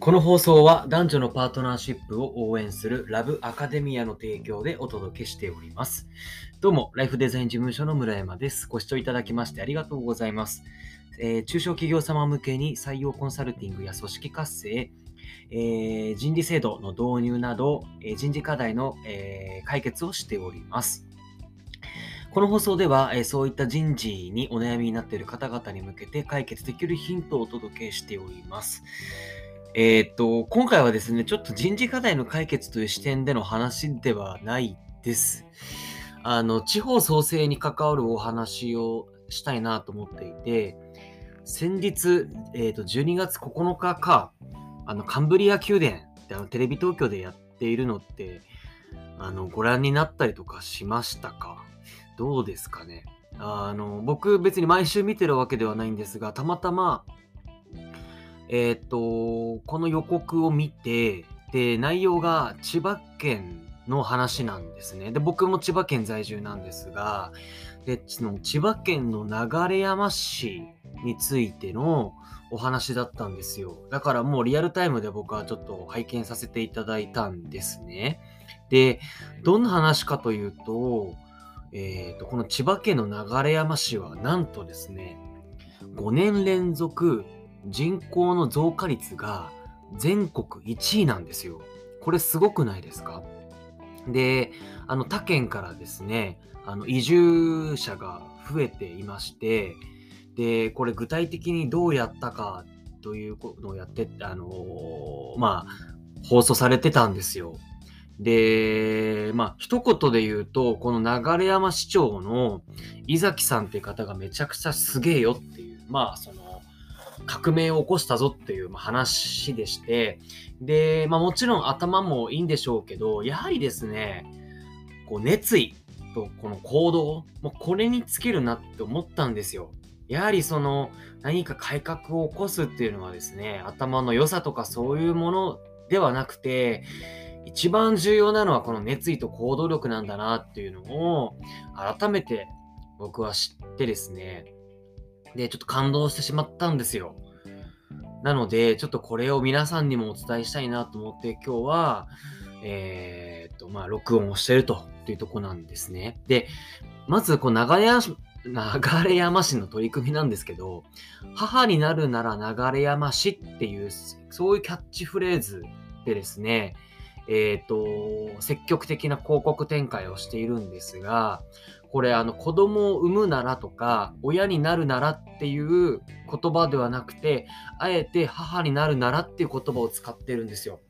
この放送は男女のパートナーシップを応援するラブアカデミアの提供でお届けしております。どうも、ライフデザイン事務所の村山です。ご視聴いただきましてありがとうございます。えー中小企業様向けに採用コンサルティングや組織活性、えー人事制度の導入など、えー人事課題の、え解決をしております。この放送では、えそういった人事にお悩みになっている方々に向けて解決できるヒントをお届けしております。えーと、今回はですね、ちょっと人事課題の解決という視点での話ではないです。あの、地方創生に関わるお話をしたいなと思っていて、先日、えーと、12月9日か、あの、カンブリア宮殿ってあのテレビ東京でやっているのって、あの、ご覧になったりとかしましたか？どうですかね？あの、僕別に毎週見てるわけではないんですが、たまたま、えっ、と、この予告を見て、で、内容が千葉県の話なんですね。で、僕も千葉県在住なんですが、で、その千葉県の流山市についてのお話だったんですよ。だからもうリアルタイムで僕はちょっと拝見させていただいたんですね。で、どんな話かというと、えっ、と、この千葉県の流山市はなんとですね、5年連続人口の増加率が全国1位なんですよ。これすごくないですか？で、あの他県からですね、あの移住者が増えていまして、で、これ具体的にどうやったかというのをやって、あのーまあ、放送されてたんですよ。で、まあ、一言で言うと、この流山市長の井崎さんって方がめちゃくちゃすげえよっていう、まあ、その、革命を起こしたぞっていう話でして、で、まあもちろん頭もいいんでしょうけど、やはりですね、こう熱意とこの行動、もうこれに尽きるなって思ったんですよ。やはりその何か改革を起こすっていうのはですね、頭の良さとかそういうものではなくて、一番重要なのはこの熱意と行動力なんだなっていうのを改めて僕は知ってですね、で、ちょっと感動してしまったんですよ。なので、ちょっとこれを皆さんにもお伝えしたいなと思って、今日は、えーっと、まあ、録音をしてるというとこなんですね。で、まず、こう、流山、流山市の取り組みなんですけど、母になるなら流山市っていう、そういうキャッチフレーズでですね、えーと、積極的な広告展開をしているんですが、これあの子供を産むならとか親になるならっていう言葉ではなくてあえて母になるならっていう言葉を使ってるんですよ。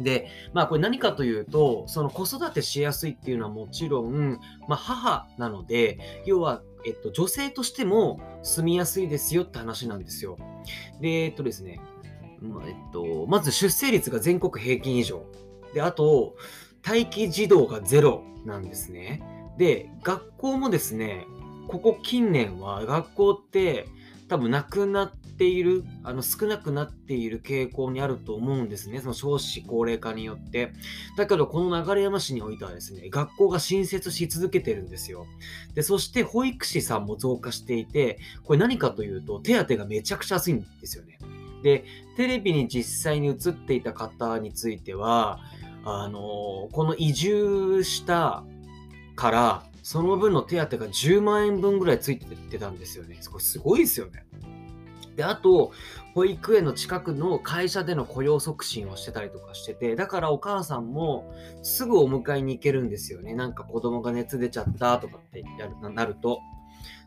でまあこれ何かというとその子育てしやすいっていうのはもちろん、まあ、母なので要は、えっと、女性としても住みやすいですよって話なんですよ。でえっとですね、まあえっと、まず出生率が全国平均以上であと待機児童がゼロなんですね。で、学校もですね、ここ近年は学校って多分なくなっている、あの少なくなっている傾向にあると思うんですね。その少子高齢化によって。だけど、この流山市においてはですね、学校が新設し続けてるんですよ。で、そして保育士さんも増加していて、これ何かというと、手当がめちゃくちゃ安いんですよね。で、テレビに実際に映っていた方については、あのこの移住したから、その分の手当が10万円分ぐらいついてたんですよね。すごいですよね。で、あと、保育園の近くの会社での雇用促進をしてたりとかしてて、だからお母さんもすぐお迎えに行けるんですよね。なんか子供が熱出ちゃったとかってやるなると。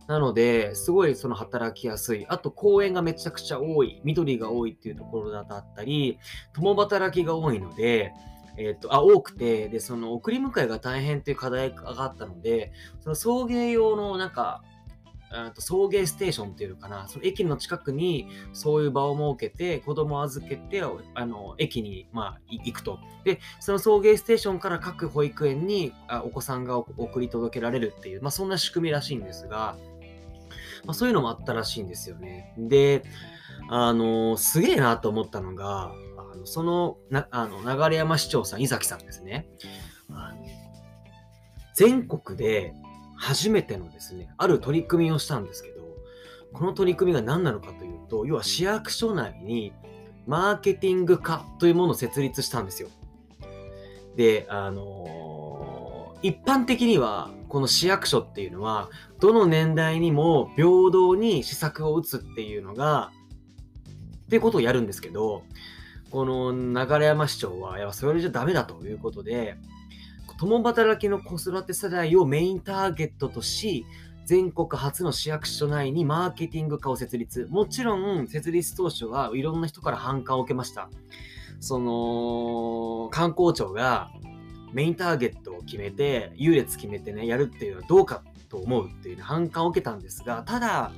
なので、すごいその働きやすい。あと、公園がめちゃくちゃ多い。緑が多いっていうところだったり、共働きが多いので、えっ、と、あ、多くて、で、その送り迎えが大変っていう課題があったので、その送迎用のなんか、と送迎ステーションっていうのかな、その駅の近くにそういう場を設けて、子供を預けて、あの、駅に、まあ、行くと。で、その送迎ステーションから各保育園にあお子さんが送り届けられるっていう、まあ、そんな仕組みらしいんですが、まあ、そういうのもあったらしいんですよね。で、あの、すげえなと思ったのが、のそのなあの流山市長さん、井崎さんですね。あの全国で初めてのですね、ある取り組みをしたんですけど、この取り組みが何なのかというと、要は市役所内にマーケティング課というものを設立したんですよ。で、あのー、一般的には、この市役所っていうのは、どの年代にも平等に施策を打つっていうのが、っていうことをやるんですけど、この流山市長は、いや、それじゃダメだということで、共働きの子育て世代をメインターゲットとし、全国初の市役所内にマーケティング課を設立。もちろん、設立当初はいろんな人から反感を受けました。その、観光庁がメインターゲットを決めて、優劣決めてね、やるっていうのはどうかと思うっていう反感を受けたんですが、ただ、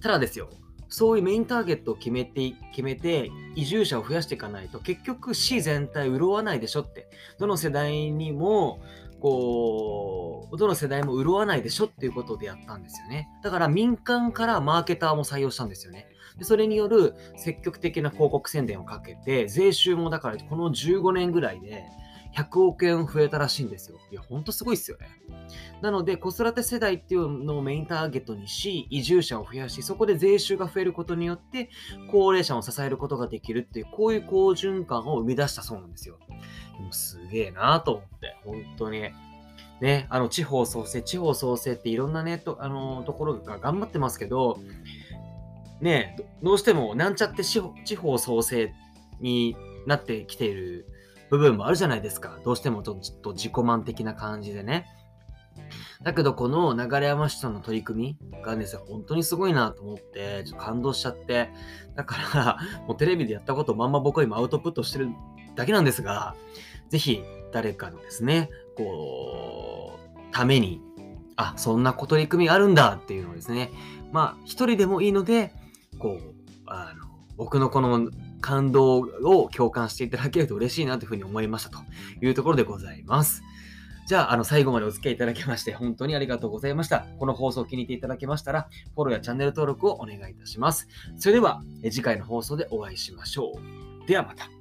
ただですよ、そういうメインターゲットを決めて、決めて、移住者を増やしていかないと、結局市全体潤わないでしょって、どの世代にも、こう、どの世代も潤わないでしょっていうことでやったんですよね。だから民間からマーケターも採用したんですよね。でそれによる積極的な広告宣伝をかけて、税収もだからこの15年ぐらいで100億円増えたらしいんですよ。いや、ほんとすごいっすよね。なので、子育て世代っていうのをメインターゲットにし、移住者を増やし、そこで税収が増えることによって、高齢者を支えることができるっていう、こういう好循環を生み出したそうなんですよ。でもすげえなと思って、本当に。ね、あの、地方創生、地方創生っていろんなね、とあのところが頑張ってますけど、ね、どうしてもなんちゃって地方創生になってきている部分もあるじゃないですか。どうしてもちょっと自己満的な感じでね。だけど、この流山市さんの取り組みがですね、本当にすごいなと思って、ちょっと感動しちゃって、だから、もうテレビでやったことをまんま僕は今アウトプットしてるだけなんですが、ぜひ誰かのですね、こう、ために、あ、そんな取り組みあるんだっていうのをですね、まあ、一人でもいいので、こう、あの、僕のこの感動を共感していただけると嬉しいなというふうに思いましたというところでございます。じゃあ、あの、最後までお付き合いいただきまして、本当にありがとうございました。この放送を気に入っていただけましたら、フォローやチャンネル登録をお願いいたします。それでは、次回の放送でお会いしましょう。ではまた。